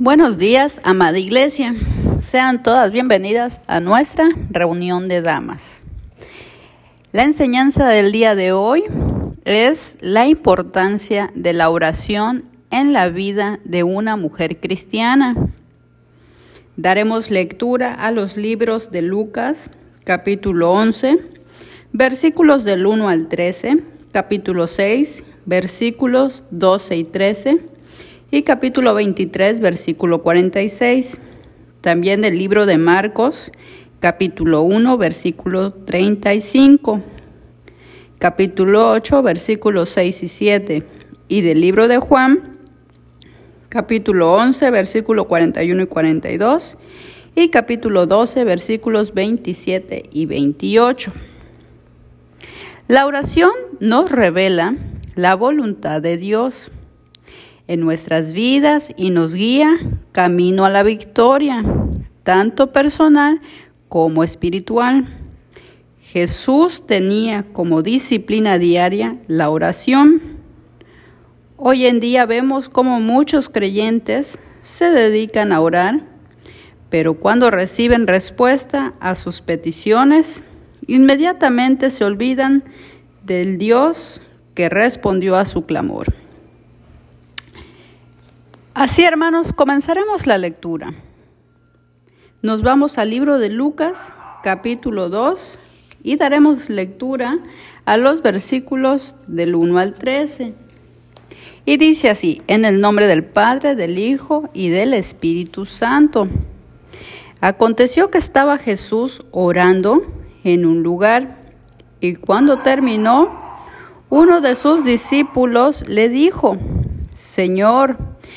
Buenos días, amada iglesia. Sean todas bienvenidas a nuestra reunión de damas. La enseñanza del día de hoy es la importancia de la oración en la vida de una mujer cristiana. Daremos lectura a los libros de Lucas, capítulo 11, versículos del 1 al 13, capítulo 6, versículos 12 y 13 y capítulo 23, versículo 46. También del libro de Marcos, capítulo 1, versículo 35. Capítulo 8, versículos 6 y 7. Y del libro de Juan, capítulo 11, versículo 41 y 42. Y capítulo 12, versículos 27 y 28. La oración nos revela la voluntad de Dios en nuestras vidas y nos guía camino a la victoria, tanto personal como espiritual. Jesús tenía como disciplina diaria la oración. Hoy en día vemos como muchos creyentes se dedican a orar, pero cuando reciben respuesta a sus peticiones, inmediatamente se olvidan del Dios que respondió a su clamor. Así, hermanos, comenzaremos la lectura. Nos vamos al libro de Lucas, capítulo 2, y daremos lectura a los versículos del 1 al 13. Y dice así, en el nombre del Padre, del Hijo y del Espíritu Santo. Aconteció que estaba Jesús orando en un lugar, y cuando terminó, uno de sus discípulos le dijo, Señor,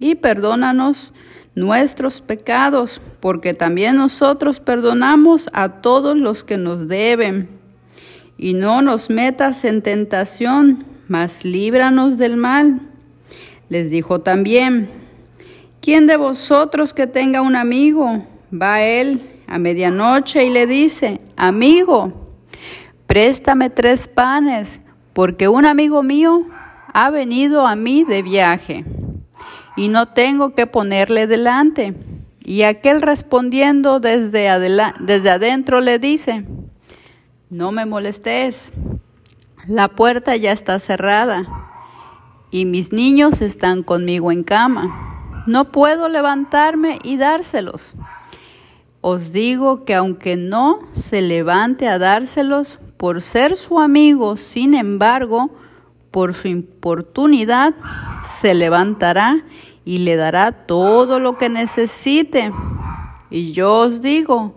y perdónanos nuestros pecados, porque también nosotros perdonamos a todos los que nos deben. Y no nos metas en tentación, mas líbranos del mal. Les dijo también, ¿quién de vosotros que tenga un amigo va a él a medianoche y le dice, amigo, préstame tres panes, porque un amigo mío ha venido a mí de viaje? Y no tengo que ponerle delante. Y aquel respondiendo desde, desde adentro le dice, no me molestes, la puerta ya está cerrada y mis niños están conmigo en cama. No puedo levantarme y dárselos. Os digo que aunque no se levante a dárselos por ser su amigo, sin embargo, por su importunidad, se levantará y le dará todo lo que necesite. Y yo os digo,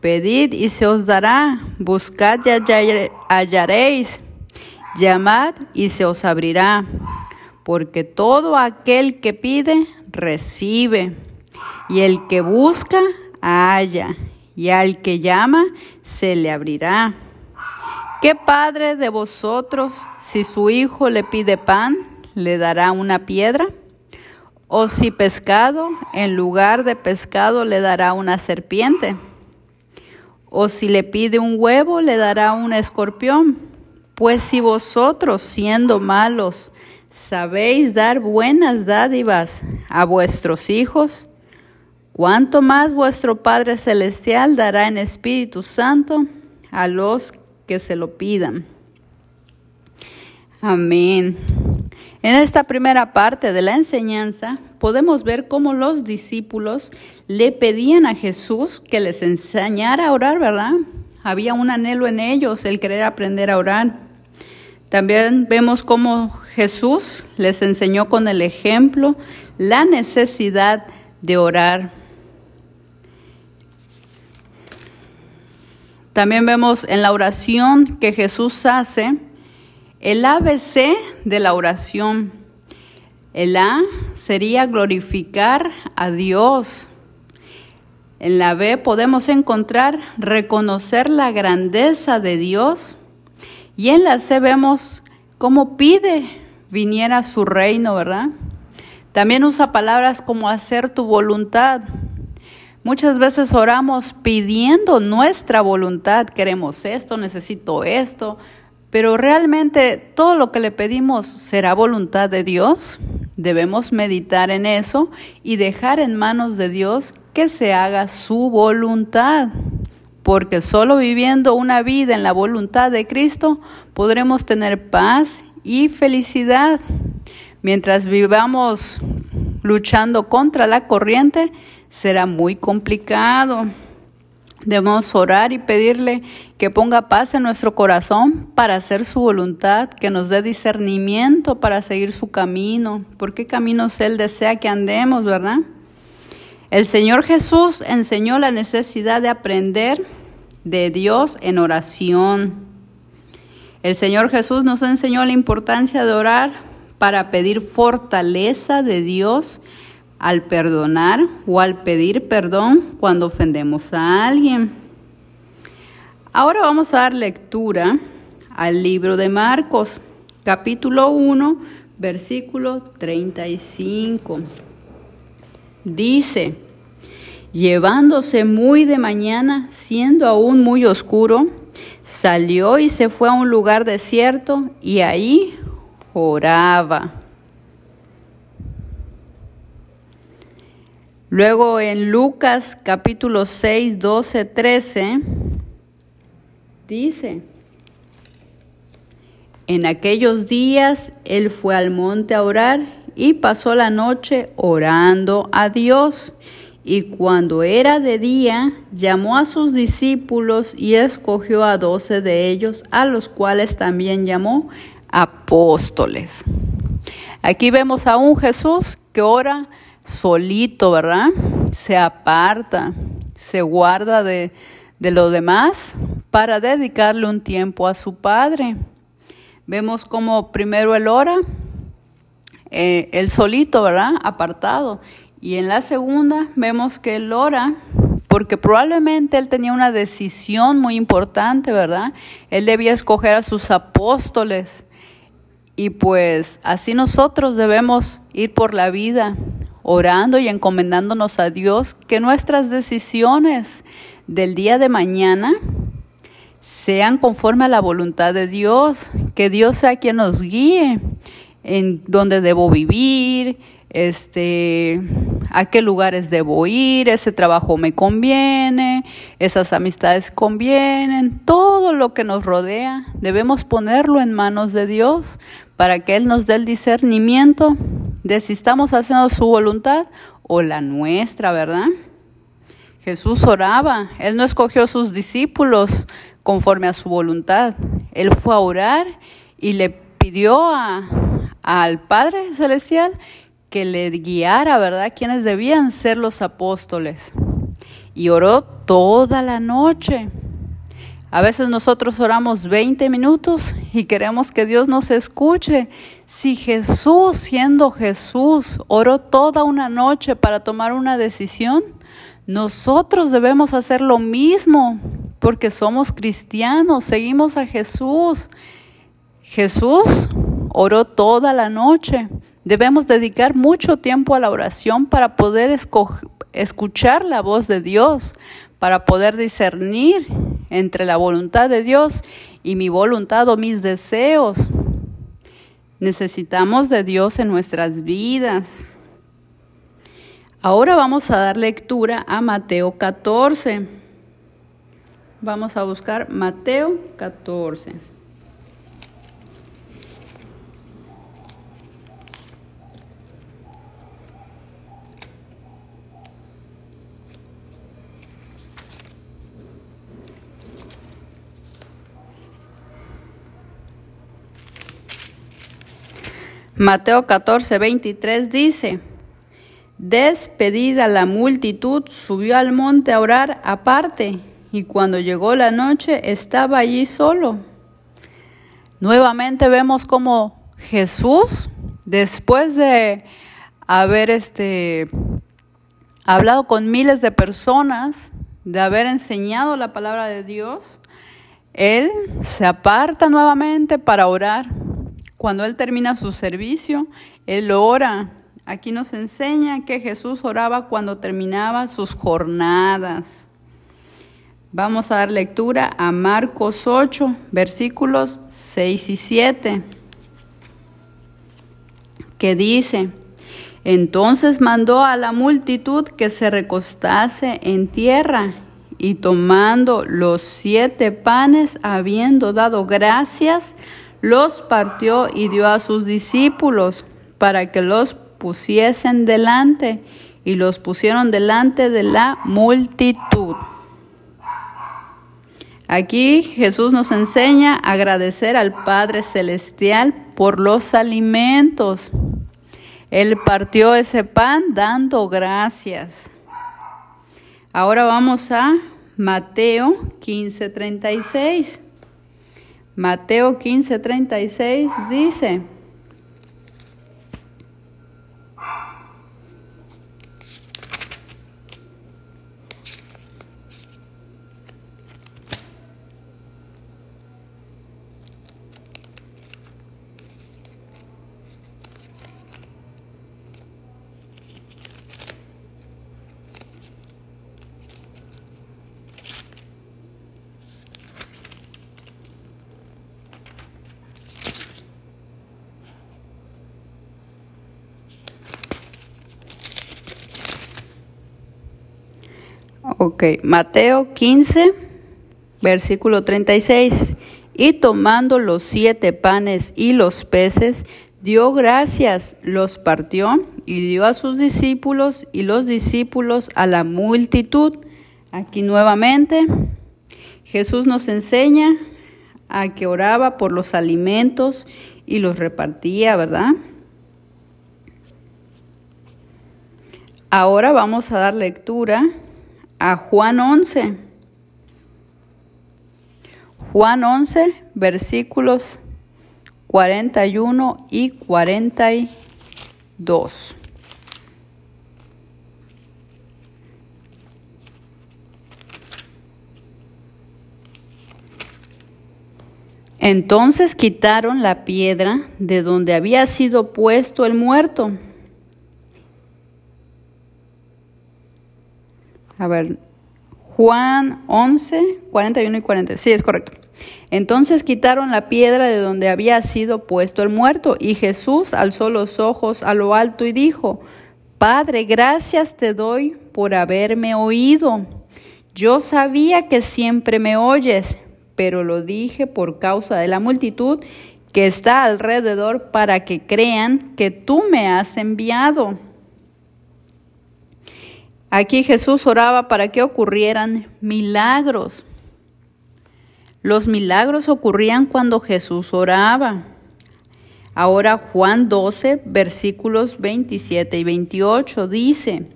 pedid y se os dará, buscad y hallaréis, llamad y se os abrirá, porque todo aquel que pide, recibe, y el que busca, halla, y al que llama, se le abrirá. ¿Qué padre de vosotros, si su hijo le pide pan, le dará una piedra? O si pescado, en lugar de pescado le dará una serpiente. O si le pide un huevo, le dará un escorpión. Pues si vosotros, siendo malos, sabéis dar buenas dádivas a vuestros hijos, ¿cuánto más vuestro Padre Celestial dará en Espíritu Santo a los se lo pidan? Amén. En esta primera parte de la enseñanza podemos ver cómo los discípulos le pedían a Jesús que les enseñara a orar, ¿verdad? Había un anhelo en ellos, el querer aprender a orar. También vemos cómo Jesús les enseñó con el ejemplo la necesidad de orar. También vemos en la oración que Jesús hace, el ABC de la oración. El A sería glorificar a Dios. En la B podemos encontrar reconocer la grandeza de Dios. Y en la C vemos cómo pide viniera su reino, ¿verdad? También usa palabras como hacer tu voluntad. Muchas veces oramos pidiendo nuestra voluntad, queremos esto, necesito esto, pero realmente todo lo que le pedimos será voluntad de Dios. Debemos meditar en eso y dejar en manos de Dios que se haga su voluntad, porque solo viviendo una vida en la voluntad de Cristo podremos tener paz y felicidad. Mientras vivamos luchando contra la corriente, será muy complicado. Debemos orar y pedirle que ponga paz en nuestro corazón para hacer su voluntad, que nos dé discernimiento para seguir su camino. ¿Por qué caminos Él desea que andemos, verdad? El Señor Jesús enseñó la necesidad de aprender de Dios en oración. El Señor Jesús nos enseñó la importancia de orar para pedir fortaleza de Dios al perdonar o al pedir perdón cuando ofendemos a alguien. Ahora vamos a dar lectura al libro de Marcos, capítulo 1, versículo 35. Dice, llevándose muy de mañana, siendo aún muy oscuro, salió y se fue a un lugar desierto y ahí oraba. Luego en Lucas capítulo 6, 12, 13, dice, en aquellos días él fue al monte a orar y pasó la noche orando a Dios. Y cuando era de día, llamó a sus discípulos y escogió a doce de ellos, a los cuales también llamó apóstoles. Aquí vemos a un Jesús que ora solito, ¿verdad? Se aparta, se guarda de, de lo demás para dedicarle un tiempo a su Padre. Vemos como primero él ora, eh, él solito, ¿verdad? Apartado. Y en la segunda vemos que él ora porque probablemente él tenía una decisión muy importante, ¿verdad? Él debía escoger a sus apóstoles. Y pues así nosotros debemos ir por la vida orando y encomendándonos a Dios que nuestras decisiones del día de mañana sean conforme a la voluntad de Dios, que Dios sea quien nos guíe en dónde debo vivir, este, a qué lugares debo ir, ese trabajo me conviene, esas amistades convienen, todo lo que nos rodea debemos ponerlo en manos de Dios para que Él nos dé el discernimiento de si estamos haciendo su voluntad o la nuestra, ¿verdad? Jesús oraba, Él no escogió a sus discípulos conforme a su voluntad, Él fue a orar y le pidió al Padre Celestial que le guiara, ¿verdad?, quienes debían ser los apóstoles. Y oró toda la noche. A veces nosotros oramos 20 minutos y queremos que Dios nos escuche. Si Jesús, siendo Jesús, oró toda una noche para tomar una decisión, nosotros debemos hacer lo mismo porque somos cristianos, seguimos a Jesús. Jesús oró toda la noche. Debemos dedicar mucho tiempo a la oración para poder escuchar la voz de Dios, para poder discernir entre la voluntad de Dios y mi voluntad o mis deseos. Necesitamos de Dios en nuestras vidas. Ahora vamos a dar lectura a Mateo 14. Vamos a buscar Mateo 14. Mateo 14, 23 dice, Despedida la multitud, subió al monte a orar aparte, y cuando llegó la noche estaba allí solo. Nuevamente vemos como Jesús, después de haber este, ha hablado con miles de personas, de haber enseñado la palabra de Dios, Él se aparta nuevamente para orar. Cuando Él termina su servicio, Él ora. Aquí nos enseña que Jesús oraba cuando terminaba sus jornadas. Vamos a dar lectura a Marcos 8, versículos 6 y 7, que dice, entonces mandó a la multitud que se recostase en tierra y tomando los siete panes, habiendo dado gracias, los partió y dio a sus discípulos para que los pusiesen delante y los pusieron delante de la multitud. Aquí Jesús nos enseña a agradecer al Padre Celestial por los alimentos. Él partió ese pan dando gracias. Ahora vamos a Mateo 15:36. Mateo 15:36 dice, Ok, Mateo 15, versículo 36. Y tomando los siete panes y los peces, dio gracias, los partió y dio a sus discípulos y los discípulos a la multitud. Aquí nuevamente Jesús nos enseña a que oraba por los alimentos y los repartía, ¿verdad? Ahora vamos a dar lectura a Juan 11. Juan 11, versículos 41 y 42. Entonces quitaron la piedra de donde había sido puesto el muerto A ver, Juan 11, 41 y 40. Sí, es correcto. Entonces quitaron la piedra de donde había sido puesto el muerto, y Jesús alzó los ojos a lo alto y dijo, Padre, gracias te doy por haberme oído. Yo sabía que siempre me oyes, pero lo dije por causa de la multitud que está alrededor para que crean que tú me has enviado. Aquí Jesús oraba para que ocurrieran milagros. Los milagros ocurrían cuando Jesús oraba. Ahora Juan 12, versículos 27 y 28 dice,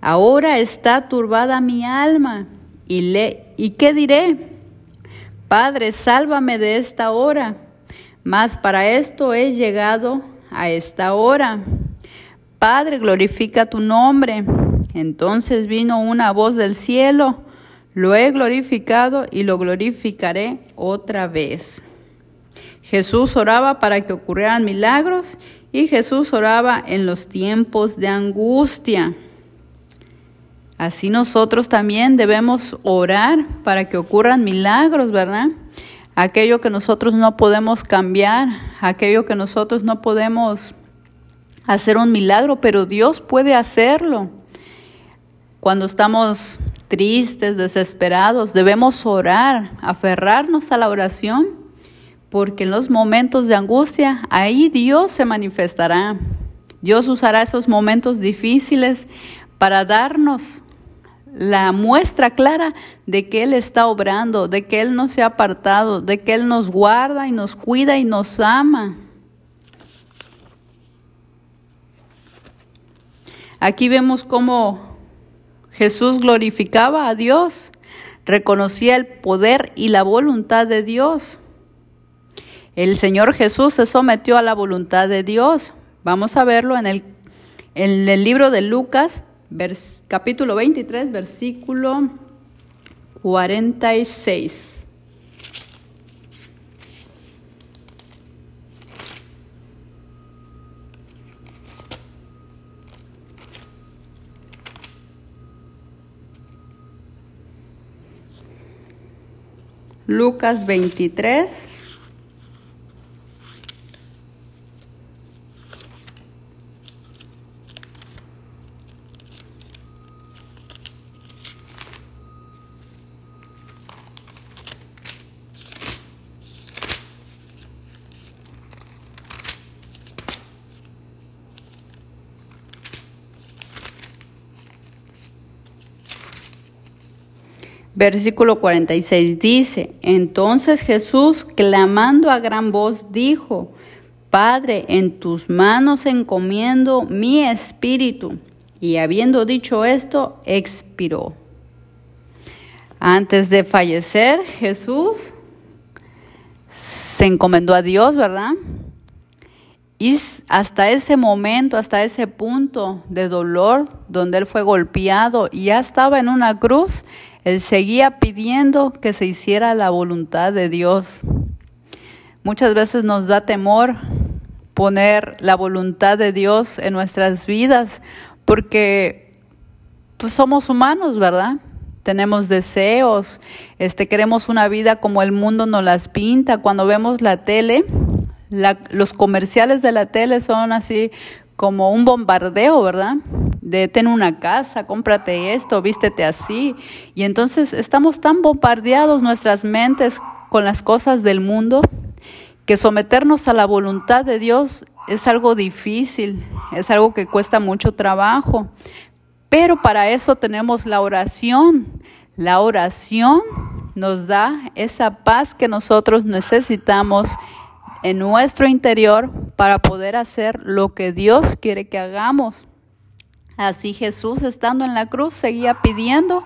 Ahora está turbada mi alma, y, le, ¿y qué diré? Padre, sálvame de esta hora, mas para esto he llegado a esta hora. Padre, glorifica tu nombre. Entonces vino una voz del cielo, lo he glorificado y lo glorificaré otra vez. Jesús oraba para que ocurrieran milagros y Jesús oraba en los tiempos de angustia. Así nosotros también debemos orar para que ocurran milagros, ¿verdad? Aquello que nosotros no podemos cambiar, aquello que nosotros no podemos hacer un milagro, pero Dios puede hacerlo. Cuando estamos tristes, desesperados, debemos orar, aferrarnos a la oración, porque en los momentos de angustia, ahí Dios se manifestará. Dios usará esos momentos difíciles para darnos la muestra clara de que Él está obrando, de que Él no se ha apartado, de que Él nos guarda y nos cuida y nos ama. Aquí vemos cómo Jesús glorificaba a Dios, reconocía el poder y la voluntad de Dios. El Señor Jesús se sometió a la voluntad de Dios. Vamos a verlo en el, en el libro de Lucas capítulo 23, versículo 46. Lucas 23. Versículo 46 dice, entonces Jesús, clamando a gran voz, dijo, Padre, en tus manos encomiendo mi espíritu. Y habiendo dicho esto, expiró. Antes de fallecer, Jesús se encomendó a Dios, ¿verdad? Y hasta ese momento, hasta ese punto de dolor donde él fue golpeado y ya estaba en una cruz, él seguía pidiendo que se hiciera la voluntad de Dios. Muchas veces nos da temor poner la voluntad de Dios en nuestras vidas porque pues, somos humanos, ¿verdad? Tenemos deseos, este, queremos una vida como el mundo nos las pinta. Cuando vemos la tele, los comerciales de la tele son así como un bombardeo, ¿verdad? de ten una casa, cómprate esto, vístete así. Y entonces estamos tan bombardeados nuestras mentes con las cosas del mundo que someternos a la voluntad de Dios es algo difícil, es algo que cuesta mucho trabajo. Pero para eso tenemos la oración. La oración nos da esa paz que nosotros necesitamos en nuestro interior para poder hacer lo que Dios quiere que hagamos. Así Jesús, estando en la cruz, seguía pidiendo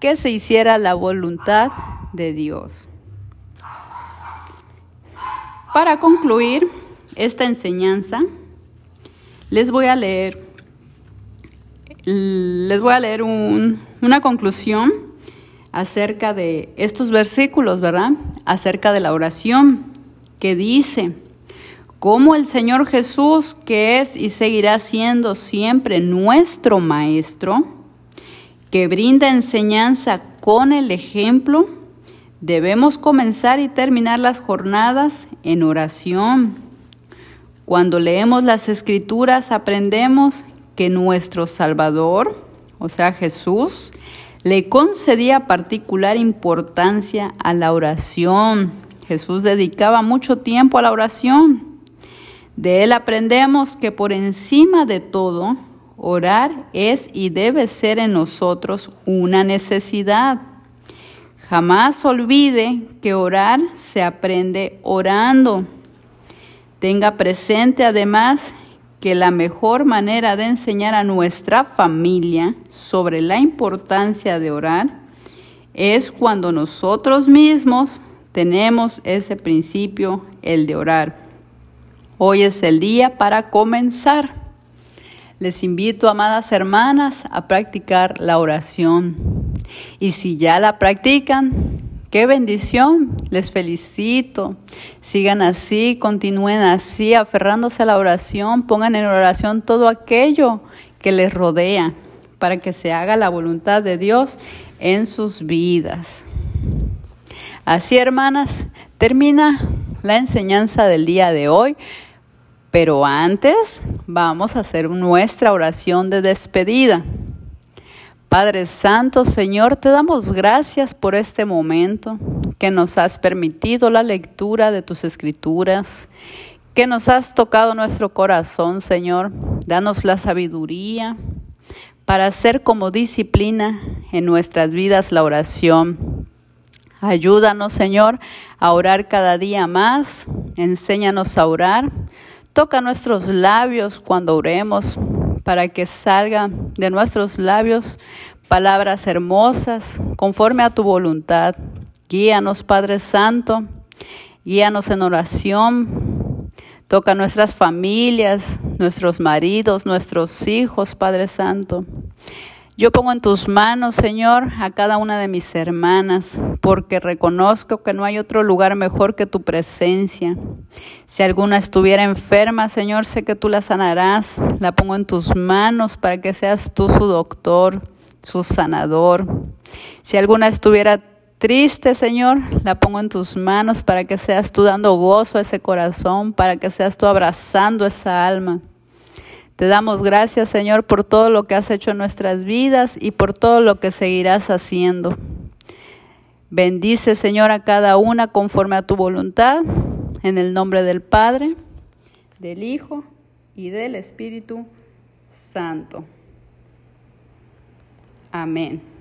que se hiciera la voluntad de Dios. Para concluir esta enseñanza, les voy a leer, les voy a leer una conclusión acerca de estos versículos, ¿verdad? Acerca de la oración que dice, como el Señor Jesús, que es y seguirá siendo siempre nuestro Maestro, que brinda enseñanza con el ejemplo, debemos comenzar y terminar las jornadas en oración. Cuando leemos las escrituras aprendemos que nuestro Salvador, o sea Jesús, le concedía particular importancia a la oración. Jesús dedicaba mucho tiempo a la oración. De él aprendemos que por encima de todo, orar es y debe ser en nosotros una necesidad. Jamás olvide que orar se aprende orando. Tenga presente además que la mejor manera de enseñar a nuestra familia sobre la importancia de orar es cuando nosotros mismos tenemos ese principio, el de orar. Hoy es el día para comenzar. Les invito, amadas hermanas, a practicar la oración. Y si ya la practican, qué bendición. Les felicito. Sigan así, continúen así, aferrándose a la oración. Pongan en oración todo aquello que les rodea para que se haga la voluntad de Dios en sus vidas. Así, hermanas, termina la enseñanza del día de hoy. Pero antes vamos a hacer nuestra oración de despedida. Padre Santo, Señor, te damos gracias por este momento que nos has permitido la lectura de tus escrituras, que nos has tocado nuestro corazón, Señor. Danos la sabiduría para hacer como disciplina en nuestras vidas la oración. Ayúdanos, Señor, a orar cada día más. Enséñanos a orar Toca nuestros labios cuando oremos para que salgan de nuestros labios palabras hermosas conforme a tu voluntad. Guíanos, Padre Santo, guíanos en oración. Toca nuestras familias, nuestros maridos, nuestros hijos, Padre Santo. Yo pongo en tus manos, Señor, a cada una de mis hermanas, porque reconozco que no hay otro lugar mejor que tu presencia. Si alguna estuviera enferma, Señor, sé que tú la sanarás. La pongo en tus manos para que seas tú su doctor, su sanador. Si alguna estuviera triste, Señor, la pongo en tus manos para que seas tú dando gozo a ese corazón, para que seas tú abrazando esa alma. Te damos gracias, Señor, por todo lo que has hecho en nuestras vidas y por todo lo que seguirás haciendo. Bendice, Señor, a cada una conforme a tu voluntad, en el nombre del Padre, del Hijo y del Espíritu Santo. Amén.